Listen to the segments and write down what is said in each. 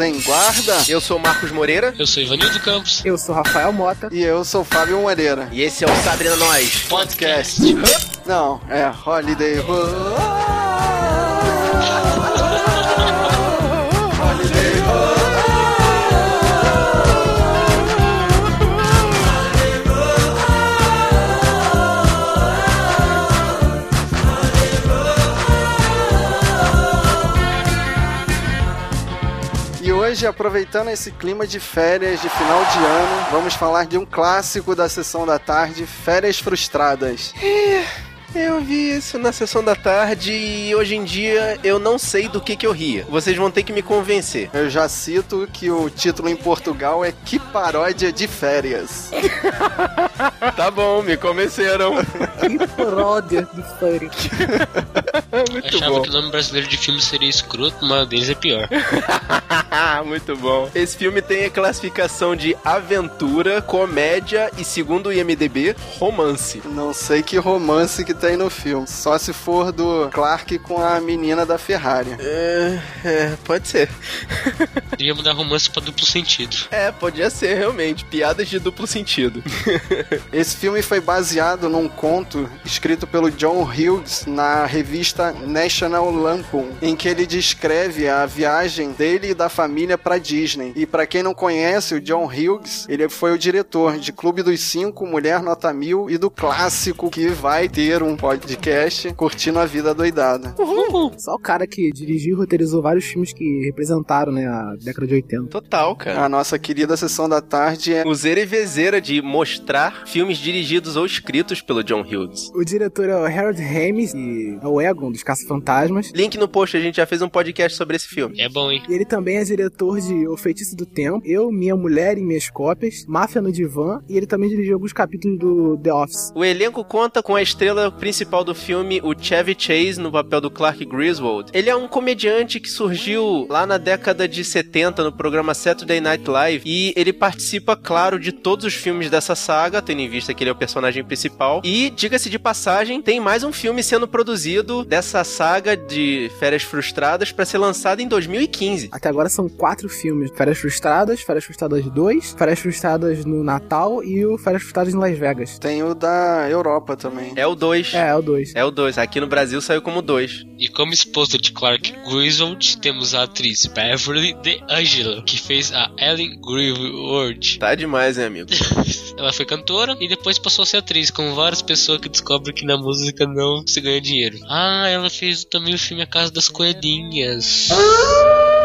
Em Guarda. Eu sou Marcos Moreira. Eu sou Ivanildo Campos. Eu sou Rafael Mota. E eu sou Fábio Moreira. E esse é o Sabrina Nós Podcast. Não, é Holiday Holiday hoje, aproveitando esse clima de férias de final de ano, vamos falar de um clássico da sessão da tarde, Férias Frustradas. Eu vi isso na sessão da tarde e hoje em dia eu não sei do que que eu ria. Vocês vão ter que me convencer. Eu já cito que o título em Portugal é Que Paródia de Férias. tá bom, me convenceram. Que paródia de férias. Muito Achava bom. que o nome brasileiro de filme seria escroto, mas o deles é pior. Muito bom. Esse filme tem a classificação de aventura, comédia e, segundo o IMDB, romance. Não sei que romance que tem no filme. Só se for do Clark com a menina da Ferrari. É, é, pode ser. Podia mudar romance pra duplo sentido. É, podia ser realmente. Piadas de duplo sentido. Esse filme foi baseado num conto escrito pelo John Hughes na revista National Lampoon, em que ele descreve a viagem dele e da família para Disney. E para quem não conhece, o John Hughes, ele foi o diretor de Clube dos Cinco, Mulher Nota Mil e do clássico que vai ter um podcast curtindo a vida doidada. Só o cara que dirigiu e roteirizou vários filmes que representaram, né, a década de 80. Total, cara. A nossa querida sessão da tarde é Useira e vezeira de mostrar filmes dirigidos ou escritos pelo John Hughes. O diretor é o Harold Ramis e é o Egon dos Caça-Fantasmas. Link no post, a gente já fez um podcast sobre esse filme. É bom, hein? E ele também é diretor de O Feitiço do Tempo, Eu, Minha Mulher e Minhas Cópias, Máfia no Divã, e ele também dirigiu alguns capítulos do The Office. O elenco conta com a estrela principal do filme, o Chevy Chase, no papel do Clark Griswold. Ele é um comediante que surgiu lá na década de 70 no programa Saturday Night Live e ele participa, claro, de todos os filmes dessa saga, tendo em vista que ele é o personagem principal. E, diga-se de passagem, tem mais um filme sendo produzido dessa saga de Férias Frustradas para ser lançado em 2015. Até agora são quatro filmes: Férias Frustradas, Férias Frustradas 2, Férias Frustradas no Natal e o Férias Frustradas em Las Vegas. tem o da Europa também. É o 2. É, é o 2. É o 2. Aqui no Brasil saiu como 2. E como esposa de Clark Griswold, temos a atriz Beverly DeAngelo, que fez a Ellen Griswold. Tá demais, hein, amigo? Ela foi cantora e depois passou a ser atriz, como várias pessoas que descobrem que na música não se ganha dinheiro. Ah, ela fez também o filme A Casa das Coelhinhas.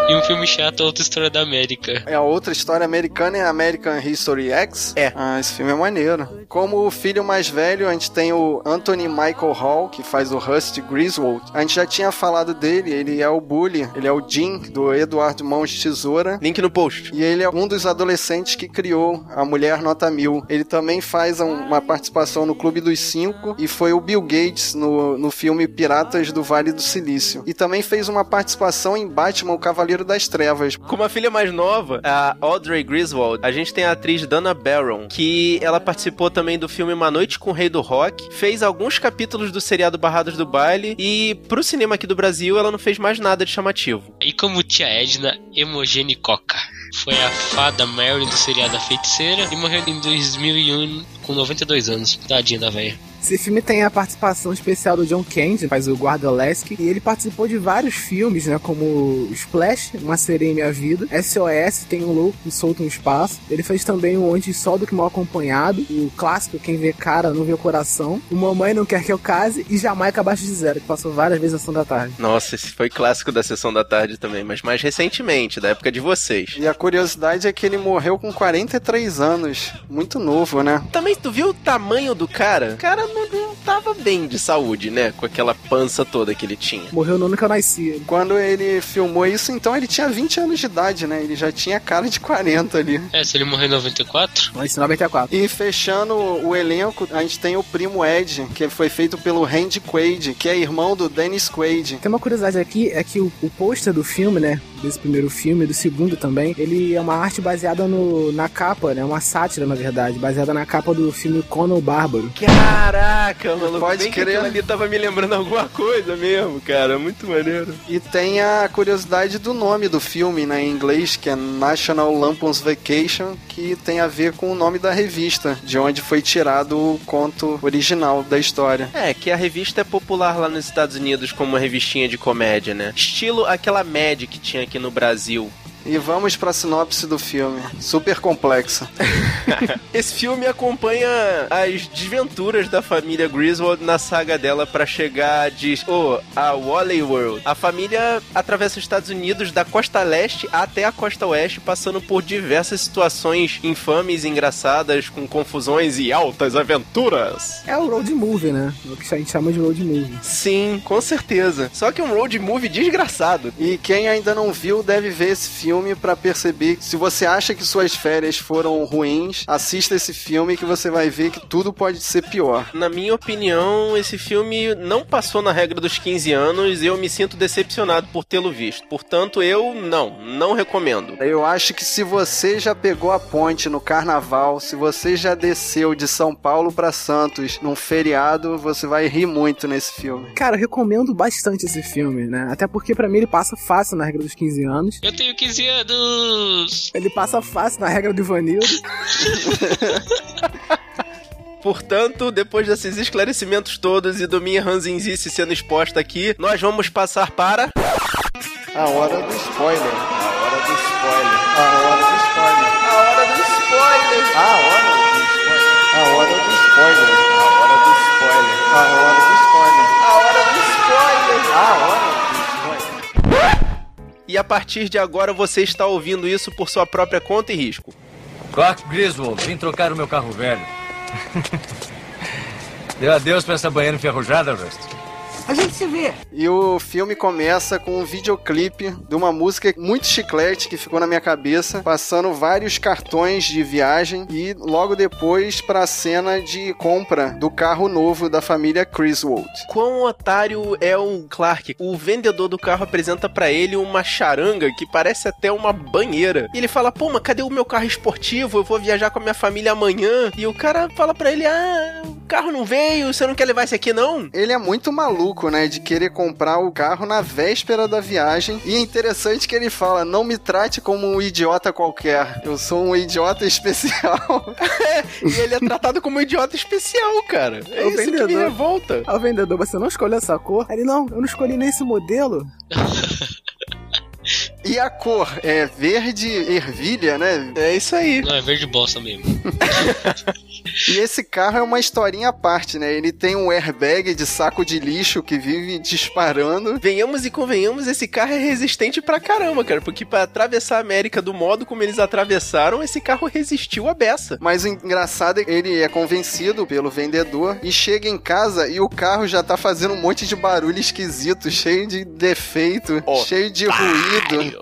E um filme chato, Outra História da América. É a outra história americana é American History X. É. Ah, esse filme é maneiro. Como o filho mais velho, a gente tem o Anthony Michael Hall, que faz o Rusty Griswold. A gente já tinha falado dele, ele é o bully, ele é o Jim, do Eduardo Mãos de Tesoura. Link no post. E ele é um dos adolescentes que criou a Mulher Nota Mil. Ele também faz um- uma participação no Clube dos Cinco e foi o Bill Gates no, no filme Piratas do Vale do Silício. E também fez uma participação em Batman, o Cavaleiro das Trevas. Com uma filha mais nova, a Audrey Griswold, a gente tem a atriz Dana Barron, que ela participou também do filme Uma Noite com o Rei do Rock, fez alguns capítulos do seriado Barrados do Baile e pro cinema aqui do Brasil ela não fez mais nada de chamativo. E como tia Edna Emogene Coca. Foi a fada Mary do seriado A Feiticeira e morreu em 2001 com 92 anos. Tadinha da velha. Esse filme tem a participação especial do John Candy, faz o guarda Lasky, e ele participou de vários filmes, né, como Splash, Uma Sereia em Minha Vida, SOS, Tem um Louco que Solta no Espaço, ele fez também o Onde Só do que Mal Acompanhado, o clássico Quem Vê Cara Não Vê o Coração, o Mamãe Não Quer Que Eu Case e Jamaica Abaixo de Zero, que passou várias vezes na Sessão da Tarde. Nossa, esse foi clássico da sessão da tarde também, mas mais recentemente, da época de vocês. E a curiosidade é que ele morreu com 43 anos. Muito novo, né? Também tu viu o tamanho do cara? O cara não, não tava bem de saúde, né? Com aquela pança toda que ele tinha. Morreu no ano que eu nasci. Quando ele filmou isso, então ele tinha 20 anos de idade, né? Ele já tinha cara de 40 ali. É, se ele morreu em 94, Eu nasci em 94. E fechando o elenco, a gente tem o primo Ed, que foi feito pelo Randy Quaid, que é irmão do Dennis Quaid. Tem uma curiosidade aqui, é que o, o pôster do filme, né, desse primeiro filme, do segundo também. Ele é uma arte baseada no, na capa, né? Uma sátira, na verdade, baseada na capa do filme Conan o Bárbaro. Caraca, mano. Pode bem que crer. aquilo ali tava me lembrando alguma coisa mesmo, cara. Muito maneiro. E tem a curiosidade do nome do filme, né, em inglês, que é National Lampoon's Vacation, que tem a ver com o nome da revista, de onde foi tirado o conto original da história. É, que a revista é popular lá nos Estados Unidos como uma revistinha de comédia, né? Estilo aquela Mad que tinha aqui no Brasil. E vamos pra sinopse do filme. Super complexa. Esse filme acompanha as desventuras da família Griswold na saga dela pra chegar de oh, a Wally World. A família atravessa os Estados Unidos da costa leste até a costa oeste, passando por diversas situações infames, engraçadas, com confusões e altas aventuras. É o road movie, né? O que a gente chama de road movie. Sim, com certeza. Só que um road movie desgraçado. E quem ainda não viu deve ver esse filme pra perceber que se você acha que suas férias foram ruins, assista esse filme que você vai ver que tudo pode ser pior. Na minha opinião, esse filme não passou na regra dos 15 anos e eu me sinto decepcionado por tê-lo visto. Portanto, eu não, não recomendo. Eu acho que se você já pegou a ponte no carnaval, se você já desceu de São Paulo pra Santos num feriado, você vai rir muito nesse filme. Cara, eu recomendo bastante esse filme, né? Até porque pra mim ele passa fácil na regra dos 15 anos. Eu tenho 15 anos! Ele passa fácil na regra do Ivanildo. Portanto, depois desses esclarecimentos todos e do minha ranzinzice sendo exposta aqui, nós vamos passar para. A hora do spoiler. A hora do spoiler. A hora do spoiler. A hora do spoiler! A hora do spoiler. A hora do spoiler. E a partir de agora você está ouvindo isso por sua própria conta e risco. Clark Griswold, vim trocar o meu carro velho. Deu adeus pra essa banheira enferrujada, Rust? A gente se vê. E o filme começa com um videoclipe de uma música muito chiclete que ficou na minha cabeça, passando vários cartões de viagem e logo depois pra cena de compra do carro novo da família Griswold. Quão otário é o Clark? O vendedor do carro apresenta pra ele uma charanga que parece até uma banheira. E ele fala: Pô, mas cadê o meu carro esportivo? Eu vou viajar com a minha família amanhã. E o cara fala pra ele: Ah, o carro não veio, você não quer levar esse aqui não? Ele é muito maluco, né, de querer comprar o carro na véspera da viagem. E é interessante que ele fala: "Não me trate como um idiota qualquer. Eu sou um idiota especial". E ele é tratado como um idiota especial, cara. É O isso que me vendedor. revolta. Ao vendedor, você não escolheu essa cor? Ele, não, eu não escolhi nem esse modelo. E a cor é verde ervilha, né? É isso aí. Não, é verde bosta mesmo. E esse carro é uma historinha à parte, né? Ele tem um airbag de saco de lixo que vive disparando. Venhamos e convenhamos, esse carro é resistente pra caramba, cara. Porque pra atravessar a América do modo como eles atravessaram, esse carro resistiu a beça. Mas o engraçado é que ele é convencido pelo vendedor e chega em casa e o carro já tá fazendo um monte de barulho esquisito, cheio de defeito, cheio de ruído.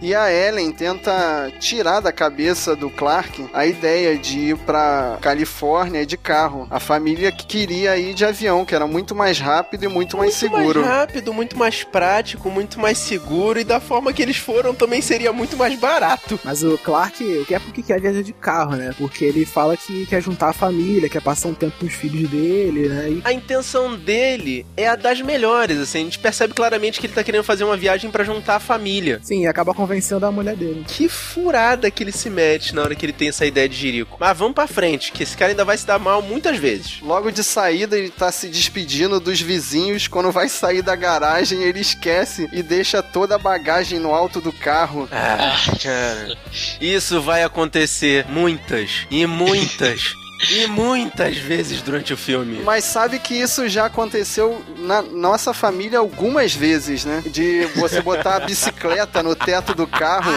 E a Ellen tenta tirar da cabeça do Clark a ideia de ir pra Califórnia de carro. A família que queria ir de avião, que era muito mais rápido e muito mais muito seguro. mais rápido, muito mais prático, muito mais seguro e da forma que eles foram também seria muito mais barato. Mas o Clark, o que é porque quer viajar de carro, né? Porque ele fala que quer juntar a família, quer passar um tempo com os filhos dele, né? E A intenção dele é a das melhores, assim, a gente percebe claramente que ele tá querendo fazer uma viagem pra juntar a família. Sim, acaba convencendo a mulher dele. Que furada que ele se mete na hora que ele tem essa ideia de jirico. Mas vamos pra frente, que esse cara ainda vai se dar mal muitas vezes. Logo de saída, ele tá se despedindo dos vizinhos. Quando vai sair da garagem, ele esquece e deixa toda a bagagem no alto do carro. Ah, cara. Isso vai acontecer muitas e muitas e muitas vezes durante o filme. Mas sabe que isso já aconteceu na nossa família algumas vezes, né? De você botar a bicicleta no teto do carro.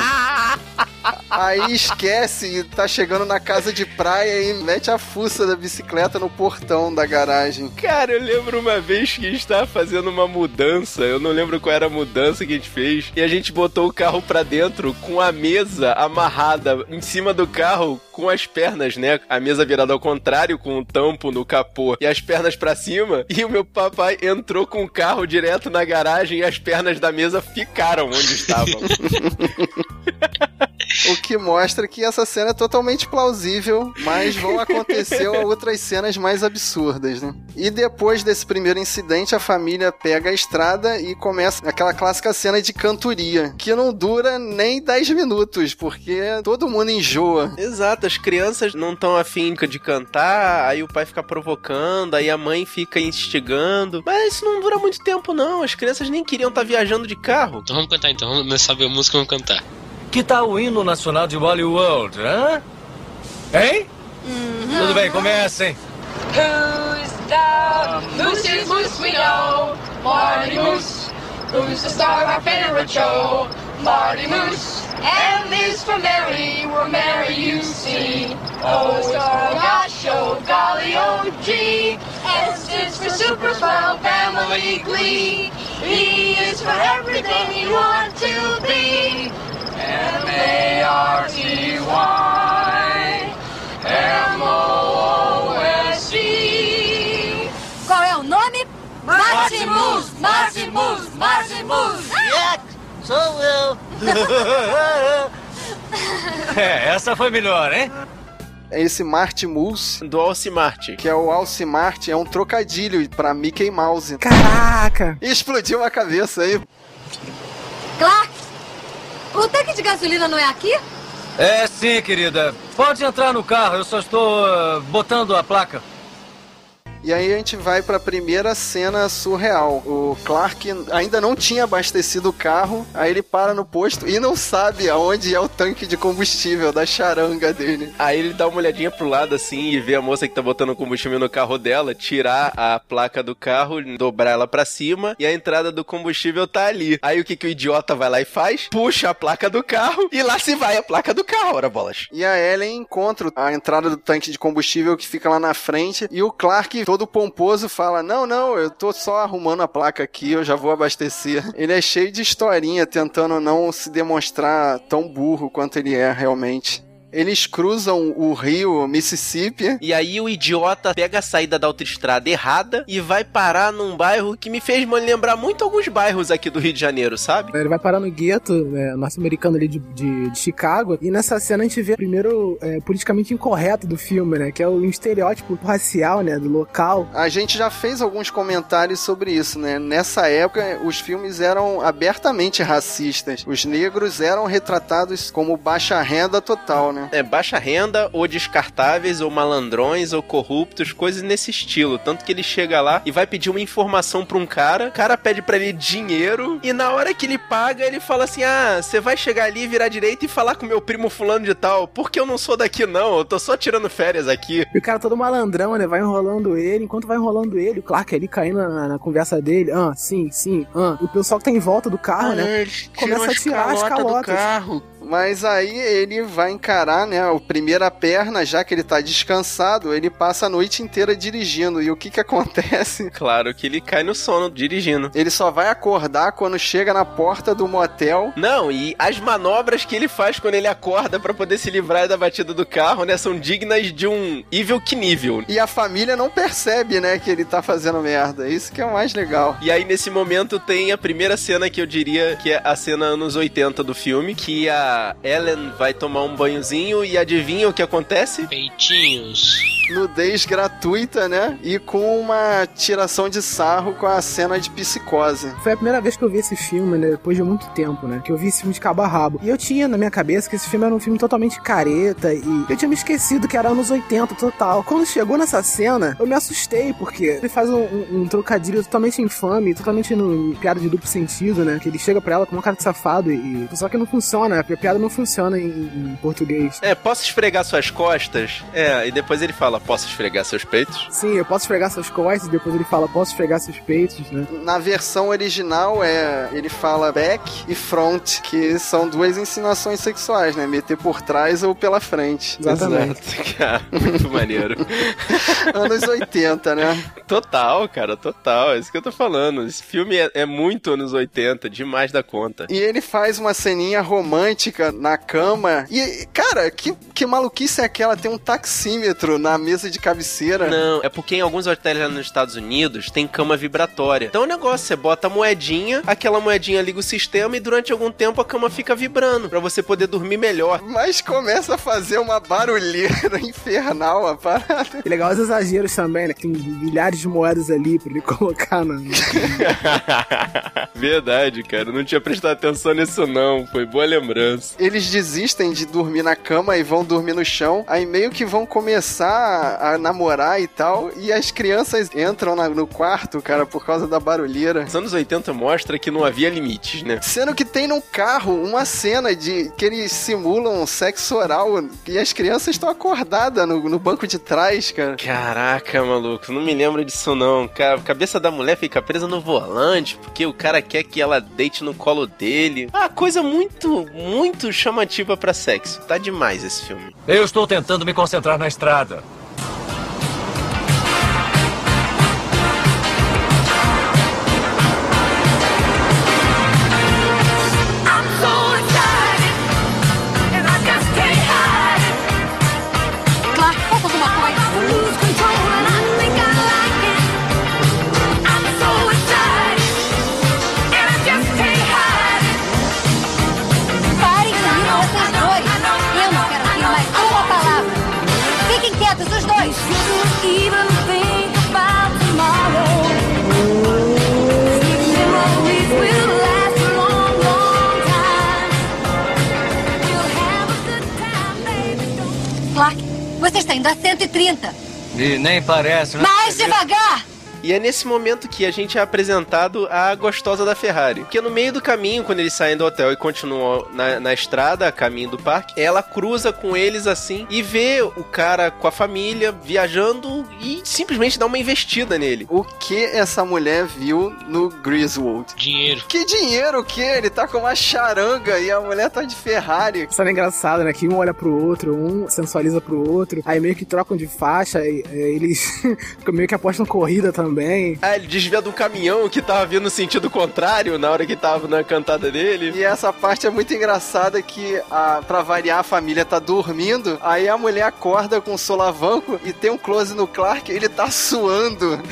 Aí esquece e tá chegando na casa de praia e mete a fuça da bicicleta no portão da garagem. Cara, eu lembro uma vez que a gente tava fazendo uma mudança, eu não lembro qual era a mudança que a gente fez, e a gente botou o carro pra dentro com a mesa amarrada em cima do carro com as pernas, né? A mesa virada ao contrário, com o tampo no capô e as pernas pra cima. E o meu papai entrou com o carro direto na garagem e as pernas da mesa ficaram onde estavam. O que mostra que essa cena é totalmente plausível, mas vão acontecer outras cenas mais absurdas, né? E depois desse primeiro incidente, a família pega a estrada e começa aquela clássica cena de cantoria, que não dura nem 10 minutos, porque todo mundo enjoa. Exato, as crianças não estão afim de cantar, aí o pai fica provocando, aí a mãe fica instigando. Mas isso não dura muito tempo, não. As crianças nem queriam estar viajando de carro. Então vamos cantar então, vamos saber a música e vamos cantar. Que tal o hino nacional de Wally World, hã? Hein? Tudo bem, comecem. Who's the Moose Moose we know? Marty Moose. Who's the star of our favorite show? Marty Moose. M is for Mary, we're Mary you see. O is for gosh, show, golly, oh gee. S is for super fun, family glee. E is for everything you want to be. M-A-R-T-Y. M-O-O-S-E. Qual é o nome? Maximus! Maximus! Maximus! Sou eu. É, essa foi melhor, hein? Esse Marty Moose, Do Alcimarte. que é o Alcimarte, é um trocadilho pra Mickey Mouse. Caraca! E explodiu a cabeça aí. O tanque de gasolina não é aqui? É sim, querida. Pode entrar no carro, eu só estou ah, botando a placa. E aí a gente vai pra primeira cena surreal. O Clark ainda não tinha abastecido o carro, aí ele para no posto e não sabe aonde é o tanque de combustível da charanga dele. Aí ele dá uma olhadinha pro lado assim e vê a moça que tá botando combustível no carro dela, tirar a placa do carro, dobrar ela pra cima e a entrada do combustível tá ali. Aí o que, que o idiota vai lá e faz? Puxa a placa do carro e lá se vai a placa do carro, ora bolas. E a Ellen encontra a entrada do tanque de combustível que fica lá na frente e o Clark, todo pomposo, fala: Não, não, eu tô só arrumando a placa aqui, eu já vou abastecer. Ele é cheio de historinha, tentando não se demonstrar tão burro quanto ele é realmente. Eles cruzam o rio Mississippi. E aí o idiota pega a saída da autoestrada errada e vai parar num bairro que me fez me lembrar muito alguns bairros aqui do Rio de Janeiro, sabe? Ele vai parar no gueto né, norte-americano ali de, de- de Chicago. E nessa cena a gente vê primeiro é, politicamente incorreto do filme, né? Que é o estereótipo racial, né? Do local. A gente já fez alguns comentários sobre isso, né? Nessa época, os filmes eram abertamente racistas. Os negros eram retratados como baixa renda total, né? É baixa renda, ou descartáveis, ou malandrões, ou corruptos, coisas nesse estilo. Tanto que ele chega lá e vai pedir uma informação pra um cara, o cara pede pra ele dinheiro, e na hora que ele paga, ele fala assim: Ah, você vai chegar ali, virar direita e falar com meu primo fulano de tal, porque eu não sou daqui não, eu tô só tirando férias aqui. E o cara todo malandrão, né? Vai enrolando ele. Enquanto vai enrolando ele, o Clark ali caindo na, na conversa dele. Ah, sim, sim, ah. O pessoal que tá em volta do carro, né? eles Começa a tirar as calotas. carro. Mas aí ele vai encarar, né, a primeira perna, já que ele tá descansado, ele passa a noite inteira dirigindo. E o que que acontece? Claro que ele cai no sono dirigindo. Ele só vai acordar quando chega na porta do motel. Não, e as manobras que ele faz quando ele acorda pra poder se livrar da batida do carro, né, são dignas de um Evil Knievel. E a família não percebe, né, que ele tá fazendo merda. Isso que é o mais legal. E aí, nesse momento, tem a primeira cena que eu diria que é a cena anos 80 do filme, que a Ellen vai tomar um banhozinho e adivinha o que acontece? Peitinhos. Nudez gratuita, né? E com uma tiração de sarro com a cena de psicose. Foi a primeira vez que eu vi esse filme, né? Depois de muito tempo, né? Que eu vi esse filme de cabo a rabo. E eu tinha na minha cabeça que esse filme era um filme totalmente careta e eu tinha me esquecido que era anos 80 total. Quando chegou nessa cena, eu me assustei, porque ele faz um, um- um trocadilho totalmente infame, totalmente no piada de duplo sentido, né? Que ele chega pra ela com uma cara de safado e. Só que não funciona, a piada não funciona em, em português. É, posso esfregar suas costas? É, e depois ele fala, posso esfregar seus peitos? Sim, eu posso esfregar suas costas, depois ele fala, posso esfregar seus peitos, né? Na versão original, é ele fala back e front, que são duas insinuações sexuais, né? Meter por trás ou pela frente. Exatamente. Exato, cara. Muito maneiro. Anos 80, né? Total, cara, total. É isso que eu tô falando. Esse filme é, é muito anos 80, demais da conta. E ele faz uma ceninha romântica na cama. E, cara, que, que maluquice é aquela? Tem um taxímetro na mesa de cabeceira. Não, é porque em alguns hotéis lá nos Estados Unidos tem cama vibratória. Então o negócio, você bota a moedinha, aquela moedinha liga o sistema e durante algum tempo a cama fica vibrando pra você poder dormir melhor. Mas começa a fazer uma barulheira infernal a parada. E legal os exageros também, né? que Tem milhares de moedas ali pra ele colocar na. Verdade, cara. Eu não tinha prestado atenção nisso não. Foi boa lembrança. Eles desistem de dormir na cama e vão dormir no chão. Aí meio que vão começar a namorar e tal. E as crianças entram na- no quarto, cara, por causa da barulheira. Os anos 80 mostra que não havia limites, né? Sendo que tem no carro uma cena de que eles simulam sexo oral e as crianças estão acordadas no, no banco de trás, cara. Caraca, maluco, não me lembro disso não. Cara, a cabeça da mulher fica presa no volante porque o cara quer que ela deite no colo dele. Ah, coisa muito, muito chamativa pra sexo. Tá demais esse filme. Eu estou tentando me concentrar na estrada. A 130. E nem parece, né? Mais devagar! E é nesse momento que a gente é apresentado a gostosa da Ferrari. Porque no meio do caminho, quando eles saem do hotel e continuam na, na estrada, a caminho do parque, ela cruza com eles assim e vê o cara com a família viajando e simplesmente dá uma investida nele. O que essa mulher viu no Griswold? Dinheiro. Que dinheiro o que? Ele tá com uma charanga e a mulher tá de Ferrari. Isso é engraçado, né? Que um olha pro outro, um sensualiza pro outro, aí meio que trocam de faixa, e, e eles meio que apostam corrida também. Ah, ele desvia de um caminhão que tava vindo no sentido contrário na hora que tava na cantada dele. E essa parte é muito engraçada que, a, pra variar, a família tá dormindo, aí a mulher acorda com um solavanco e tem um close no Clark, ele tá suando.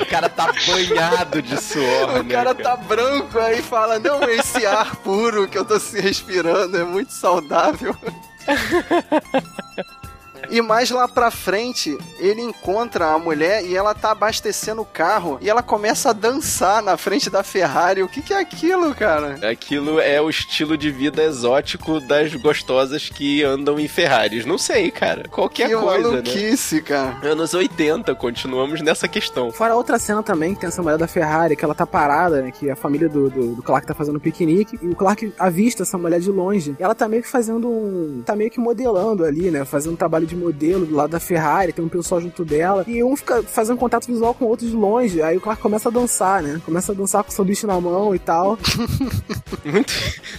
O cara tá banhado de suor, O né, cara tá branco, aí fala, não, esse ar puro que eu tô se respirando é muito saudável. E mais lá pra frente, ele encontra a mulher e ela tá abastecendo o carro e ela começa a dançar na frente da Ferrari. O que, que é aquilo, cara? Aquilo é o estilo de vida exótico das gostosas que andam em Ferraris. Não sei, cara. Qualquer que coisa, né? maluquice, cara. Anos 80, continuamos nessa questão. Fora outra cena também, que tem essa mulher da Ferrari, que ela tá parada, né? Que a família do, do, do Clark tá fazendo um piquenique, e o Clark avista essa mulher de longe. E ela tá meio que fazendo um. tá meio que modelando ali, né? Fazendo um trabalho de modelo do lado da Ferrari, tem um pessoal junto dela. E um fica fazendo contato visual com o outro de longe. Aí o Clark começa a dançar, né? Começa a dançar com o sanduíche na mão e tal. Muito...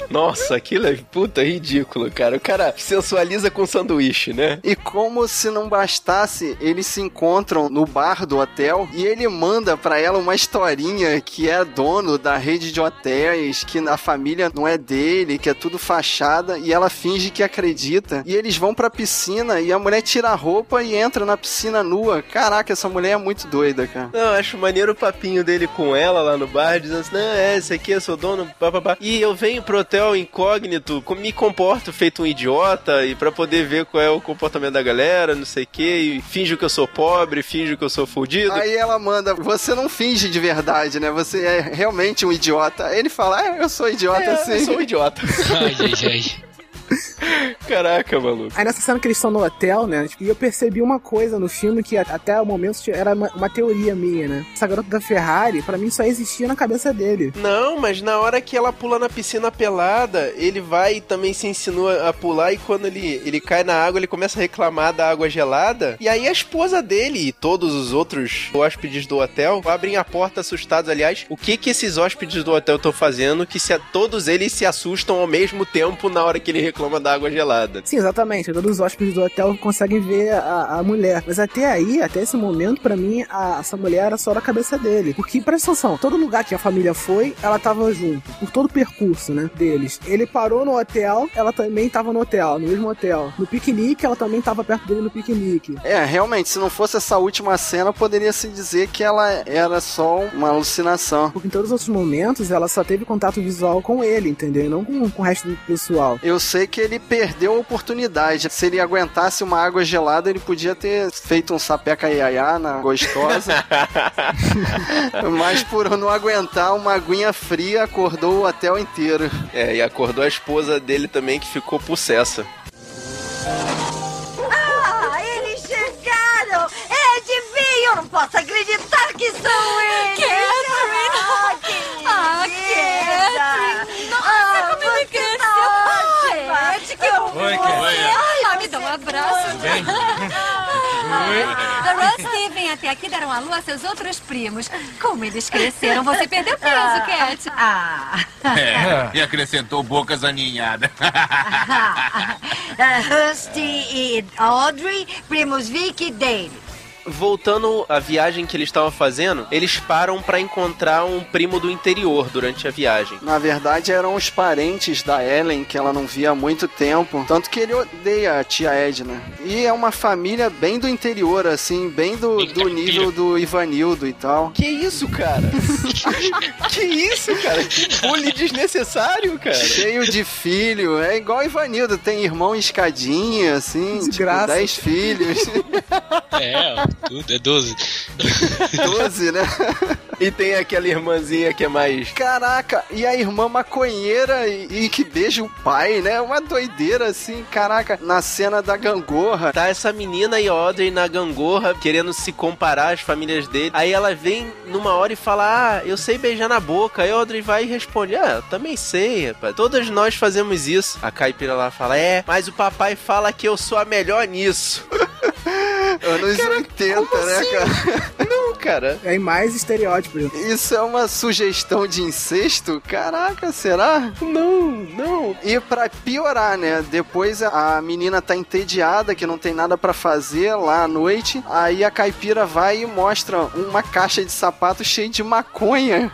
Nossa, aquilo é puta ridículo, cara. O cara sensualiza com sanduíche, né? E como se não bastasse, eles se encontram no bar do hotel e ele manda pra ela uma historinha que é dono da rede de hotéis, que a família não é dele, que é tudo fachada, e ela finge que acredita. E eles vão pra piscina e a mulher tira a roupa e entra na piscina nua. Caraca, essa mulher é muito doida, cara. Não, eu acho maneiro o papinho dele com ela lá no bar, dizendo assim, não, é, esse aqui eu sou dono, papapá. E eu venho pro hotel incógnito, me comporto feito um idiota, e pra poder ver qual é o comportamento da galera, não sei o que, e finjo que eu sou pobre, finjo que eu sou fudido. Aí ela manda, você não finge de verdade, né? Você é realmente um idiota. Aí ele fala, ah, eu sou idiota é, sim. eu sou um idiota. Ai, ai, ai. Caraca, maluco. Aí nessa cena que eles estão no hotel, né? E eu percebi uma coisa no filme que até o momento era uma, uma teoria minha, né? Essa garota da Ferrari, pra mim, só existia na cabeça dele. Não, mas na hora que ela pula na piscina pelada, ele vai e também se insinua a pular e quando ele, ele cai na água, ele começa a reclamar da água gelada. E aí a esposa dele e todos os outros hóspedes do hotel abrem a porta assustados. Aliás, o que que esses hóspedes do hotel estão fazendo que se, todos eles se assustam ao mesmo tempo na hora que ele reclama da água gelada? Sim, exatamente. Todos os hóspedes do hotel conseguem ver a, a mulher. Mas até aí, até esse momento, pra mim, a- essa mulher era só da cabeça dele. Porque, presta atenção, todo lugar que a família foi, ela tava junto. Por todo o percurso, né, deles. Ele parou no hotel, ela também tava no hotel, no mesmo hotel. No piquenique, ela também tava perto dele no piquenique. É, realmente, se não fosse essa última cena, poderia se dizer que ela era só uma alucinação. Porque em todos os outros momentos, ela só teve contato visual com ele, entendeu? E não com, com o resto do pessoal. Eu sei que ele perdeu a oportunidade. Se ele aguentasse uma água gelada, ele podia ter feito um sapeca iaiá na gostosa. Mas por não aguentar uma aguinha fria, acordou o hotel inteiro. É, e acordou a esposa dele também que ficou possessa. Ah, eles chegaram! É de! Eu não posso acreditar que são eles! Ah, Ah, querida! Catherine! Nossa, Ah, como ele você cresceu! tá ótima! Gente, que bom Oi, ver Cat. você! Ai, ah, me dá um Rusty vem até aqui dar uma lua a seus outros primos. Como eles cresceram, você perdeu peso, Cat. Ah, É, e acrescentou bocas aninhadas. ah, Rusty e Audrey, primos Vic e Dave. Voltando à viagem que eles estavam fazendo, eles param pra encontrar um primo do interior durante a viagem. Na verdade, eram os parentes da Ellen, que ela não via há muito tempo. Tanto que ele odeia a tia Edna. E é uma família bem do interior, assim, bem do, do nível do Ivanildo e tal. Que isso, cara? que isso, cara? Que bullying desnecessário, cara. Cheio de filho, é igual Ivanildo, tem irmão em escadinha, assim, Desgraça. tipo, 10 filhos, É, é 12. 12, né? E tem aquela irmãzinha que é mais. Caraca, e a irmã maconheira e, e que beija o pai, né? Uma doideira assim, caraca, na cena da gangorra. Tá essa menina e a Audrey na gangorra, querendo se comparar às famílias dele. Aí ela vem numa hora e fala: Ah, eu sei beijar na boca. Aí a Audrey vai e responde: Ah, eu também sei, rapaz. Todas nós fazemos isso. A caipira lá fala: É, mas o papai fala que eu sou a melhor nisso. Anos 80, né, cara? Não, cara. Aí mais estereótipos. Isso é uma sugestão de incesto? Caraca, será? Não, não. E pra piorar, né? Depois a menina tá entediada, que não tem nada pra fazer lá à noite. Aí a caipira vai e mostra uma caixa de sapato cheia de maconha.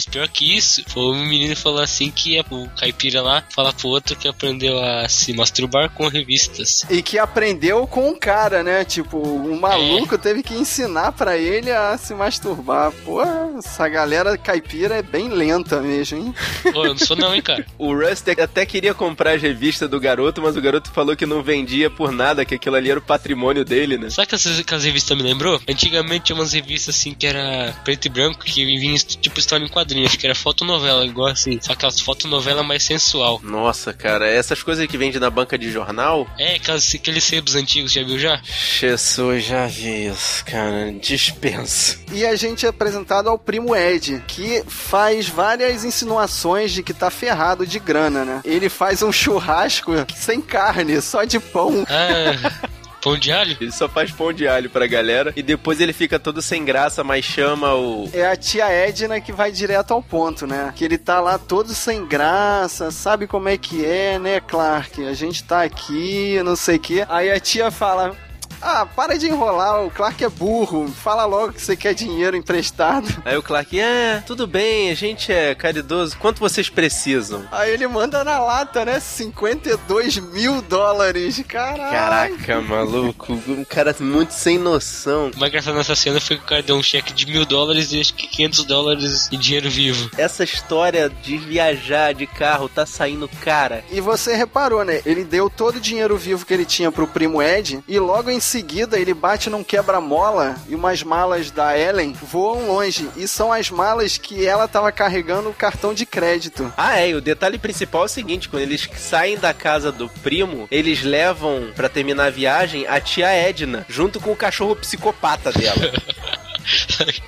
Mas pior que isso, foi um menino falar assim que é o caipira lá falar pro outro que aprendeu a se masturbar com revistas. E que aprendeu com um cara, né? Tipo, o maluco teve que ensinar pra ele a se masturbar. Pô, essa galera caipira é bem lenta mesmo, hein? Pô, eu não sou não, hein, cara. O Rusty até queria comprar as revistas do garoto, mas o garoto falou que não vendia por nada, que aquilo ali era o patrimônio dele, né? Sabe que essas, que as revistas me lembrou? Antigamente tinha umas revistas assim que era preto e branco, que vinha tipo história em quadrinhos, acho que era fotonovela, igual assim. Só aquelas fotonovela mais sensual. Nossa, cara, essas coisas que vende na banca de jornal. É, aquelas, aqueles sebos antigos, já viu já? Jesus, já vi isso, cara. Dispensa. E a gente é apresentado ao primo Ed, que faz várias insinuações de que tá ferrado de grana, né? Ele faz um churrasco sem carne, só de pão. Ah, pão de alho? Ele só faz pão de alho pra galera e depois ele fica todo sem graça, mas chama o. É a tia Edna que vai direto ao ponto, né? Que ele tá lá todo sem graça, sabe como é que é, né, Clark? A gente tá aqui, não sei o quê. Aí a tia fala. Ah, para de enrolar, o Clark é burro. Fala logo que você quer dinheiro emprestado. Aí o Clark, é, tudo bem, a gente é caridoso. Quanto vocês precisam? Aí ele manda na lata, né? 52 mil dólares. Caralho. Caraca, maluco. Um cara muito sem noção. O mais engraçado nessa cena foi que o cara deu um cheque de mil dólares e acho que 500 dólares em dinheiro vivo. Essa história de viajar de carro tá saindo cara. E você reparou, né? Ele deu todo o dinheiro vivo que ele tinha pro primo Ed e logo em seguida, ele bate num quebra-mola e umas malas da Ellen voam longe. E são as malas que ela tava carregando o cartão de crédito. Ah, é, e o detalhe principal é o seguinte, quando eles saem da casa do primo, eles levam, pra terminar a viagem, a tia Edna, junto com o cachorro psicopata dela.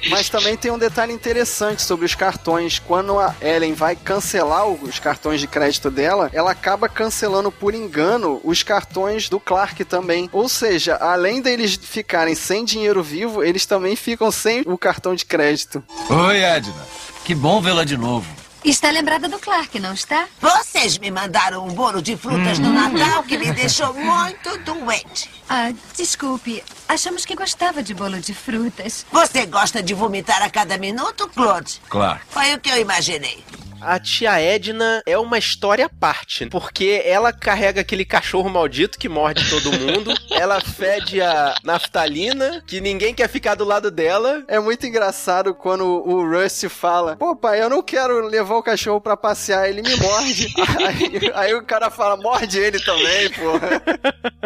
Mas também tem um detalhe interessante sobre os cartões. Quando a Ellen vai cancelar os cartões de crédito dela, ela acaba cancelando por engano os cartões do Clark também. Ou seja, além deles ficarem sem dinheiro vivo, eles também ficam sem o cartão de crédito. Oi, Edna. Que bom vê-la de novo. Está lembrada do Clark, não está? Vocês me mandaram um bolo de frutas no Natal que me deixou muito doente. Ah, desculpe. Achamos que gostava de bolo de frutas. Você gosta de vomitar a cada minuto, Claude? Claro. Foi o que eu imaginei. A tia Edna é uma história à parte, porque ela carrega aquele cachorro maldito que morde todo mundo, ela fede a naftalina, que ninguém quer ficar do lado dela. É muito engraçado quando o Rusty fala: Pô, pai, eu não quero levar o cachorro pra passear, ele me morde. aí, aí o cara fala: morde ele também, porra.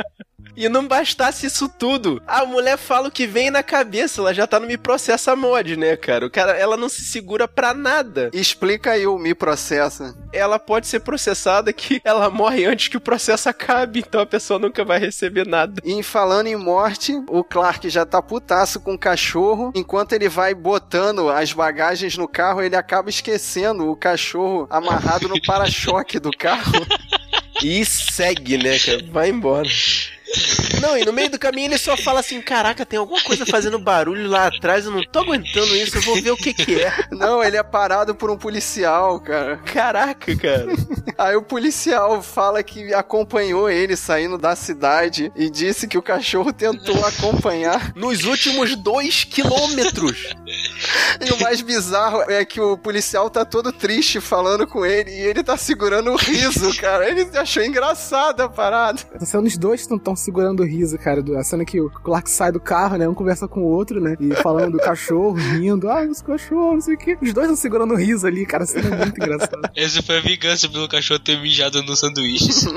E não bastasse isso tudo, a mulher fala o que vem na cabeça, ela já tá no Me Processa Mod, né, cara? O cara, ela não se segura pra nada. Explica aí o Me Processa. Ela pode ser processada que ela morre antes que o processo acabe, então a pessoa nunca vai receber nada. E falando em morte, o Clark já tá putaço com o cachorro. Enquanto ele vai botando as bagagens no carro, ele acaba esquecendo o cachorro amarrado no para-choque do carro. E segue, né, cara? Vai embora. Não, e no meio do caminho ele só fala assim: Caraca, tem alguma coisa fazendo barulho lá atrás, eu não tô aguentando isso, eu vou ver o que que é. Não, ele é parado por um policial, cara. Caraca, cara. Aí o policial fala que acompanhou ele saindo da cidade e disse que o cachorro tentou acompanhar. Nos últimos dois quilômetros. E o mais bizarro é que o policial tá todo triste falando com ele e ele tá segurando o riso, cara. Ele achou engraçado a parada. Essa cena, os dois estão segurando o riso, cara. do- A cena que o Clark sai do carro, né? Um conversa com o outro, né? E falando do cachorro, rindo. Ah, os cachorros, não sei o quê. Os dois estão segurando o riso ali, cara. Cena é muito engraçada. Essa foi a vingança pelo cachorro ter mijado no sanduíche.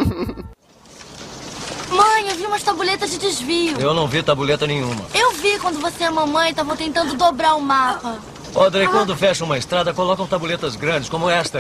Mãe, eu vi umas tabuletas de desvio. Eu não vi tabuleta nenhuma. Eu vi quando você e a mamãe estavam tentando dobrar o mapa. Audrey, quando fecha uma estrada, colocam tabuletas grandes como esta.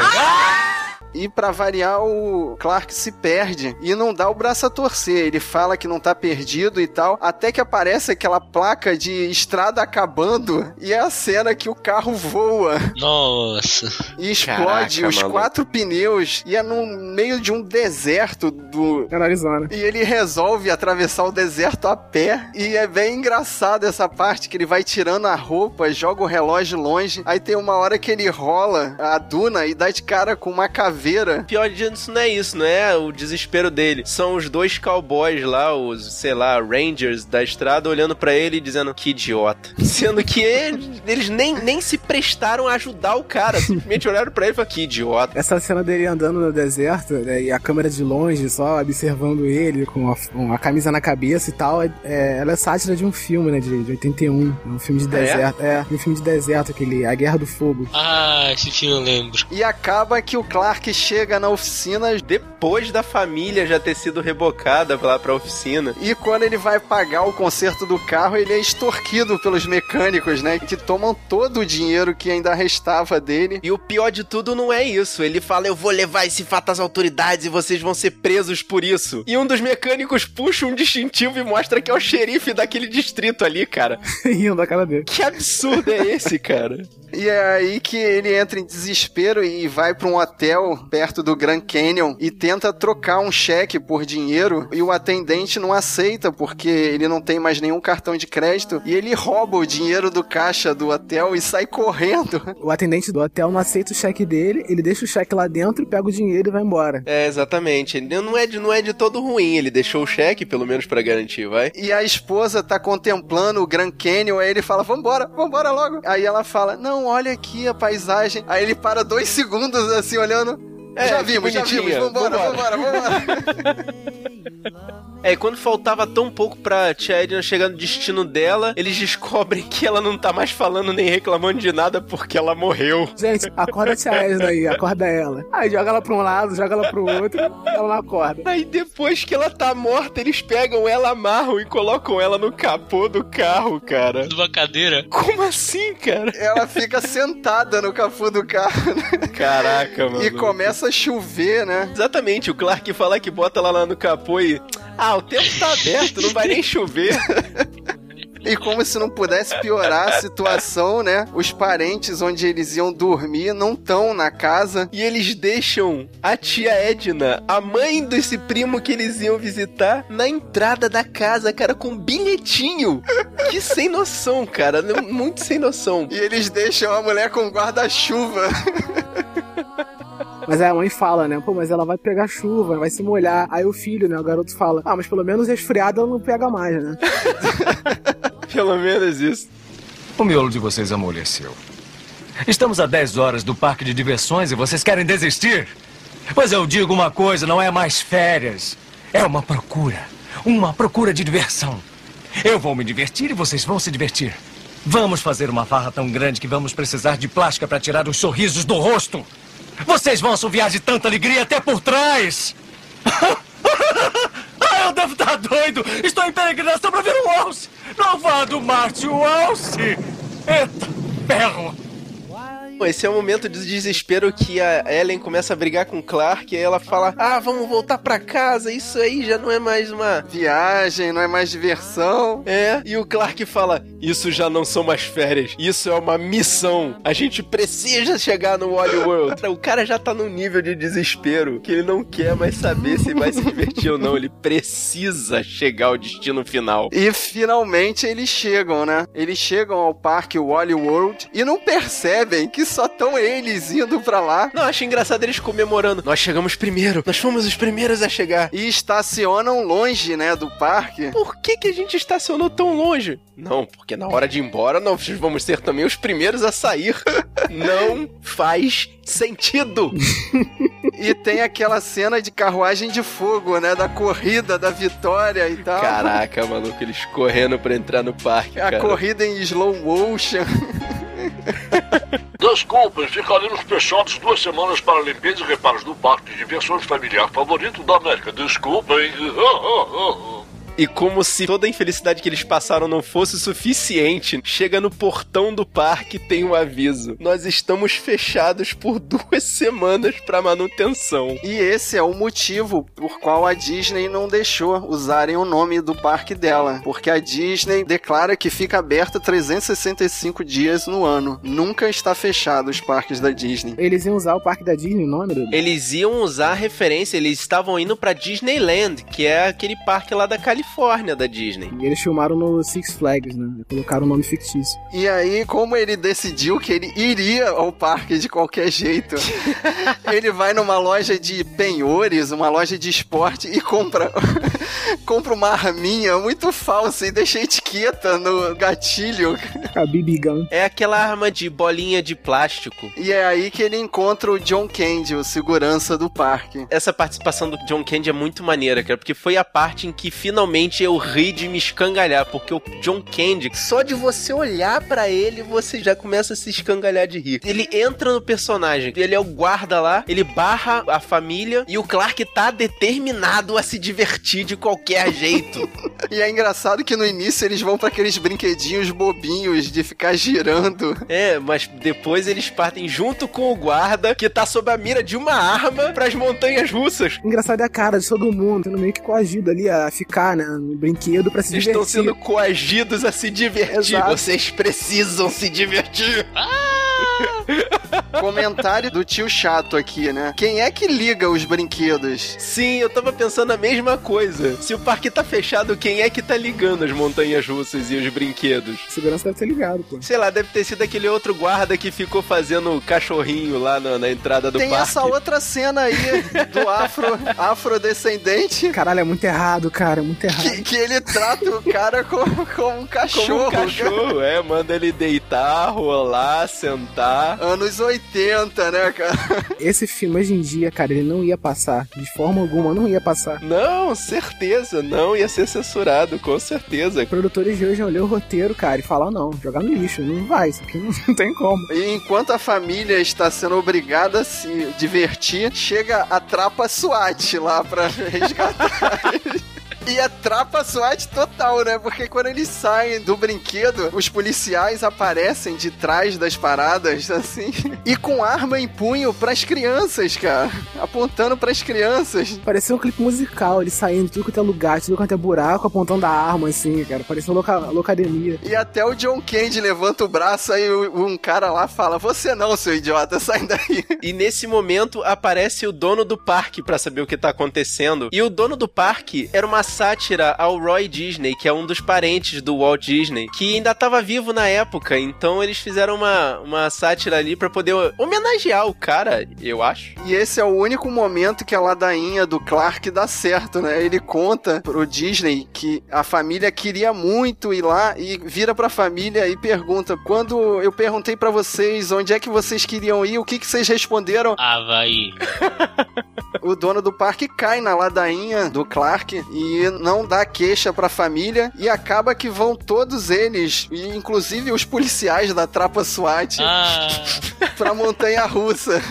E pra variar, o Clark se perde e não dá o braço a torcer. Ele fala que não tá perdido e tal, até que aparece aquela placa de estrada acabando e é a cena que o carro voa Nossa. e explode Caraca, os maluco. quatro pneus e é no meio de um deserto do. É na Arizona. E ele resolve atravessar o deserto a pé. E é bem engraçado essa parte que ele vai tirando a roupa, joga o relógio longe. Aí tem uma hora que ele rola a duna e dá de cara com uma caveira. Pior disso não é isso, não é o desespero dele. São os dois cowboys lá, os, sei lá, rangers da estrada, olhando pra ele e dizendo que idiota. Sendo que ele- eles nem, nem se prestaram a ajudar o cara. Simplesmente olharam pra ele e falaram, que idiota. Essa cena dele andando no deserto, né, e a câmera de longe só observando ele com a, com a camisa na cabeça e tal, é, é- ela é sátira de um filme, né, de, de 81. É um filme de Ah, é? deserto. É, um filme de deserto, aquele A Guerra do Fogo. Ah, esse filme eu lembro. E acaba que o Clark chega na oficina Depois da família já ter sido rebocada lá pra oficina. e quando ele vai pagar o conserto do carro, ele é extorquido pelos mecânicos, né? Que tomam todo o dinheiro que ainda restava dele. E o pior de tudo não é isso. Ele fala: Eu vou levar esse fato às autoridades e vocês vão ser presos por isso. E um dos mecânicos puxa um distintivo e mostra que é o xerife daquele distrito ali, cara. Rindo da cara dele. Que absurdo é esse, cara? E é aí que ele entra em desespero e vai pra um hotel perto do Grand Canyon e tenta trocar um cheque por dinheiro e o atendente não aceita porque ele não tem mais nenhum cartão de crédito e ele rouba o dinheiro do caixa do hotel e sai correndo. O atendente do hotel não aceita o cheque dele, ele deixa o cheque lá dentro, pega o dinheiro e vai embora. É, exatamente. Não é de, não é de todo ruim. Ele deixou o cheque, pelo menos pra garantir, vai. E a esposa tá contemplando o Grand Canyon, aí ele fala, vambora, vambora logo. Aí ela fala, não, olha aqui a paisagem. Aí ele para dois segundos assim, olhando. É, já que vimos, já bonitinha. vimos, vambora, Vambora. vambora. É, e quando faltava tão pouco pra tia Edna chegar no destino dela, eles descobrem que ela não tá mais falando nem reclamando de nada porque ela morreu. Gente, acorda a tia Edna aí, acorda ela. Aí joga ela pra um lado, joga ela pro outro, ela não acorda. Aí depois que ela tá morta, eles pegam ela, amarram e colocam ela no capô do carro, cara. Numa cadeira. Como assim, cara? Ela fica sentada no capô do carro né? Caraca, mano. e começa chover, né? Exatamente, o Clark fala que bota ela lá no capô e. Ah, o tempo tá aberto, não vai nem chover. E como se não pudesse piorar a situação, né? Os parentes onde eles iam dormir não estão na casa. E eles deixam a tia Edna, a mãe desse primo que eles iam visitar, na entrada da casa, cara, com um bilhetinho. Que sem noção, cara. Muito sem noção. E eles deixam a mulher com guarda-chuva. Mas aí a mãe fala, né? Pô, mas ela vai pegar chuva, vai se molhar. Aí o filho, né? O garoto fala: Ah, mas pelo menos resfriado ela não pega mais, né? Pelo menos isso. O miolo de vocês amoleceu. Estamos a 10 horas do parque de diversões e vocês querem desistir? Pois eu digo uma coisa: não é mais férias. É uma procura. Uma procura de diversão. Eu vou me divertir e vocês vão se divertir. Vamos fazer uma farra tão grande que vamos precisar de plástica para tirar os sorrisos do rosto. Vocês vão assoviar de tanta alegria até por trás. ah, eu devo estar doido. Estou em peregrinação para ver o Walsh. Louvado Marte Walsh. Eita, ferro. Esse é o momento de desespero que a Ellen começa a brigar com o Clark e aí ela fala: Ah, vamos voltar pra casa, isso aí já não é mais uma. Viagem, não é mais diversão. É, e o Clark fala: Isso já não são mais férias, isso é uma missão. A gente precisa chegar no Wally World. O cara já tá num nível de desespero que ele não quer mais saber se vai se divertir ou não. Ele precisa chegar ao destino final. E finalmente eles chegam, né? Eles chegam ao parque Wally World e não percebem que só estão eles indo pra lá. Não, acho engraçado eles comemorando. Nós chegamos primeiro, nós fomos os primeiros a chegar. E estacionam longe, né, do parque. Por que, que a gente estacionou tão longe? Não, porque na hora de ir embora nós vamos ser também os primeiros a sair. Não faz sentido. E tem aquela cena de carruagem de fogo, né? Da corrida, da vitória e tal. Caraca, maluco, eles correndo pra entrar no parque. A cara. corrida em slow motion. Desculpem, ficaremos fechados duas semanas para limpeza e reparos do parque de diversões familiar favorito da América. Desculpem. E como se toda a infelicidade que eles passaram não fosse suficiente, chega no portão do parque e tem um aviso. Nós estamos fechados por duas semanas para manutenção. E esse é o motivo por qual a Disney não deixou usarem o nome do parque dela. Porque a Disney declara que fica aberta 365 dias no ano. Nunca está fechado os parques da Disney. Eles iam usar o parque da Disney, o nome do. Eles iam usar a referência, eles estavam indo pra Disneyland, que é aquele parque lá da Califórnia da Disney. E eles filmaram no Six Flags, né? Colocaram o nome fictício. E aí, como ele decidiu que ele iria ao parque de qualquer jeito, ele vai numa loja de penhores, uma loja de esporte e compra compra uma arminha muito falsa e deixa a etiqueta no gatilho. A BB Gun. É aquela arma de bolinha de plástico. E é aí que ele encontra o John Candy, o segurança do parque. Essa participação do John Candy é muito maneira, cara, porque foi a parte em que finalmente eu ri de me escangalhar, porque o John Candy, só de você olhar pra ele, você já começa a se escangalhar de rir. Ele entra no personagem, ele é o guarda lá, ele barra a família e o Clark tá determinado a se divertir de qualquer jeito. E é engraçado que no início eles vão pra aqueles brinquedinhos bobinhos de ficar girando. É, mas depois eles partem junto com o guarda, que tá sob a mira de uma arma, pras montanhas russas. Engraçado é a cara de todo mundo, sendo meio que coagido ali a ficar, né? No brinquedo pra se Eles divertir. estão sendo coagidos a se divertir. Exato. Vocês precisam se divertir. Comentário do tio chato aqui, né? Quem é que liga os brinquedos? Sim, eu tava pensando a mesma coisa. Se o parque tá fechado, quem é que tá ligando as montanhas russas e os brinquedos? Segurança deve ter ligado, pô. Sei lá, deve ter sido aquele outro guarda que ficou fazendo cachorrinho lá na, na entrada do Tem parque. essa outra cena aí do afro, afrodescendente Caralho, é muito errado, cara, é muito errado. que, que ele trata o cara como, como um cachorro. Como um cachorro, é, manda ele deitar, rolar, sentar. Anos 80, 80, né, cara? Esse filme hoje em dia, cara, ele não ia passar. De forma alguma, não ia passar. Não, certeza, não ia ser censurado, com certeza. Produtores de hoje ler o roteiro, cara, e falar, não, jogar no lixo, não vai, isso aqui não, não tem como. E enquanto a família está sendo obrigada a se divertir, chega a trapa SWAT lá pra resgatar eles. E é trapa SWAT total, né? Porque quando eles saem do brinquedo, os policiais aparecem de trás das paradas, assim, e com arma em punho pras crianças, cara. Apontando pras crianças. Parecia um clipe musical, eles saindo de tudo quanto é lugar, de tudo quanto é buraco, apontando a arma, assim, cara. Parecia uma louca, loucademia. E até o John Candy levanta o braço, aí um cara lá fala: Você não, seu idiota, sai daí. E nesse momento aparece o dono do parque pra saber o que tá acontecendo. E o dono do parque era uma sátira ao Roy Disney, que é um dos parentes do Walt Disney, que ainda tava vivo na época. Então eles fizeram uma, uma sátira ali pra poder homenagear o cara, eu acho. E esse é o único momento que a ladainha do Clark dá certo, né? Ele conta pro Disney que a família queria muito ir lá e vira pra família e pergunta: quando eu perguntei pra vocês onde é que vocês queriam ir, o que, que vocês responderam? Havaí. O dono do parque cai na ladainha do Clark e não dá queixa pra família e acaba que vão todos eles, e inclusive os policiais da trapa SWAT, Ah, pra montanha russa.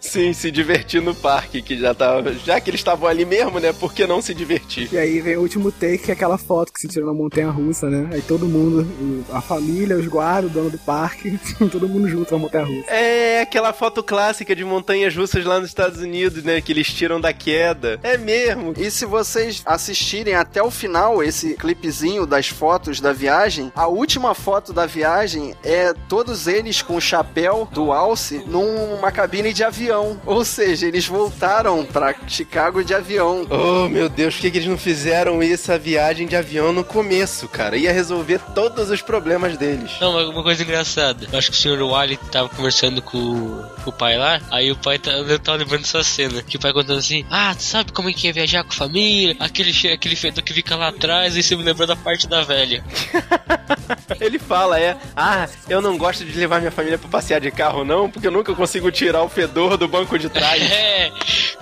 Sim, se divertir no parque, que já tava. Já que eles estavam ali mesmo, né? Por que não se divertir? E aí vem o último take, que é aquela foto que se tirou na montanha russa, né? Aí todo mundo, a família, os guardas, o dono do parque, todo mundo junto na montanha russa. É aquela foto clássica de montanhas russas lá nos Estados Unidos, né? Que eles tiram da queda. É mesmo. E se vocês assistirem até o final esse clipezinho das fotos da viagem, a última foto da viagem é todos eles com o chapéu do Alce numa cabine de avião. Ou seja, eles voltaram pra Chicago de avião. Oh, meu Deus, por que, que eles não fizeram essa viagem de avião no começo, cara? Ia resolver todos os problemas deles. Não, mas uma coisa engraçada. Eu acho que o Sr. Wally tava conversando com, o- com o pai lá. Aí o pai tá, eu tava lembrando dessa cena. Que o pai contando assim: Ah, tu sabe como é que é viajar com a família? Aquele, che- aquele fedor que fica lá atrás. Aí você me lembrou da parte da velha. Ele fala, é, ah, eu não gosto de levar minha família pra passear de carro, não, porque eu nunca consigo tirar o fedor do banco de trás. É,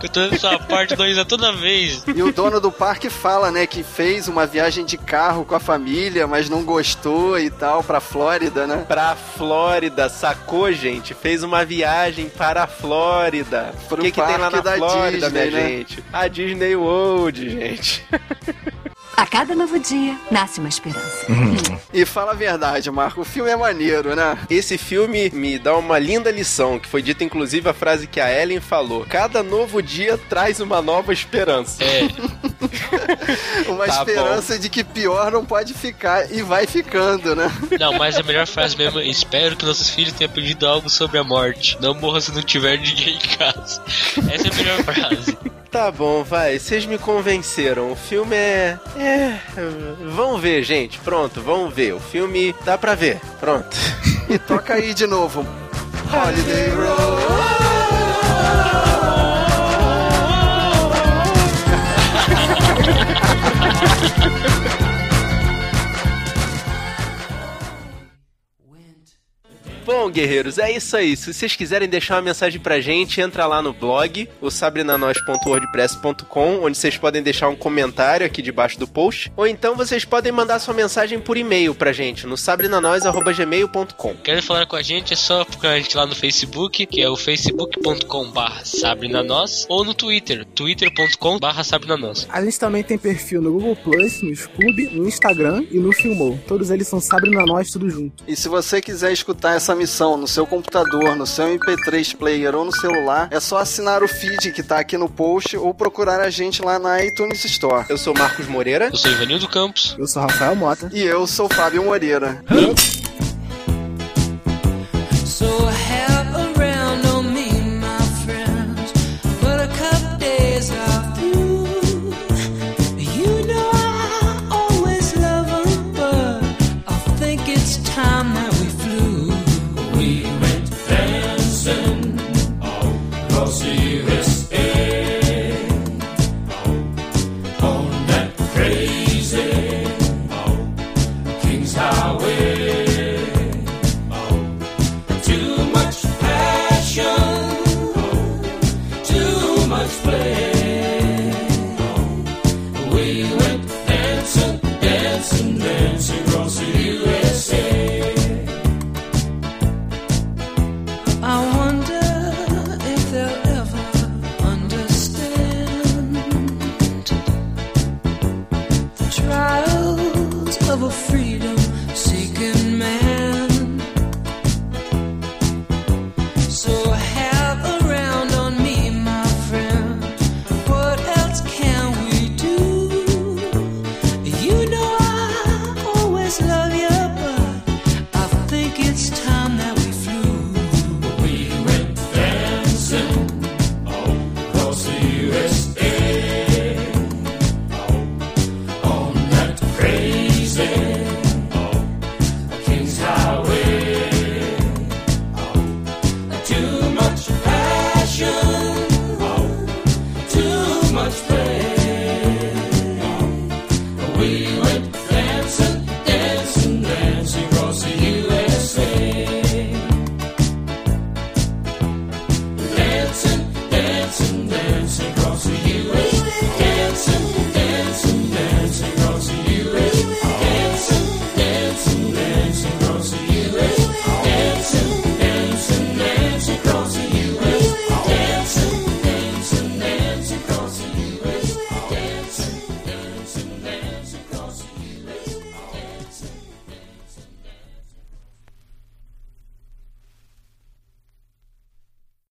contando essa parte do Isa toda vez. E o dono do parque fala, né, que fez uma viagem de carro com a família, mas não gostou e tal, pra Flórida, né? Pra Flórida, sacou, gente? Fez uma viagem para a Flórida. O que, que tem lá parque na da Flórida, Disney, minha né? gente? A Disney World, gente. A cada novo dia, nasce uma esperança. E fala a verdade, Marco, o filme é maneiro, né? Esse filme me dá uma linda lição, que foi dita inclusive a frase que a Ellen falou. Cada novo dia traz uma nova esperança. É, Uma Tá esperança de que pior não pode ficar e vai ficando, né? não, mas a melhor frase mesmo é: Espero que nossos filhos tenham aprendido algo sobre a morte. Não morra se não tiver ninguém em casa. Essa é a melhor frase. Tá bom, vai. Vocês me convenceram. O filme é. É. Vamos ver, gente. Pronto, vamos ver. O filme dá pra ver. Pronto. E toca aí de novo. Holiday Road. Bom, guerreiros, é isso aí. Se vocês quiserem deixar uma mensagem pra gente, entra lá no blog, o sabrenanois.wordpress.com, onde vocês podem deixar um comentário aqui debaixo do post. Ou então vocês podem mandar sua mensagem por e-mail pra gente, no sabrenanois.gmail.com. Querem falar com a gente? É só procurar a gente lá no Facebook, que é o facebook.com/barra sabrenanois, ou no Twitter, twitter.com/barra sabrenanois. A gente também tem perfil no Google Plus, no Scooby, no Instagram e no Filmou. Todos eles são Sabrina Nós, tudo junto. E se você quiser escutar essa missão no seu computador, no seu MP3 player ou no celular, é só assinar o feed que tá aqui no post ou procurar a gente lá na iTunes Store. Eu sou Marcos Moreira. Eu sou Ivanildo Campos. Eu sou Rafael Mota. E eu sou Fábio Moreira. So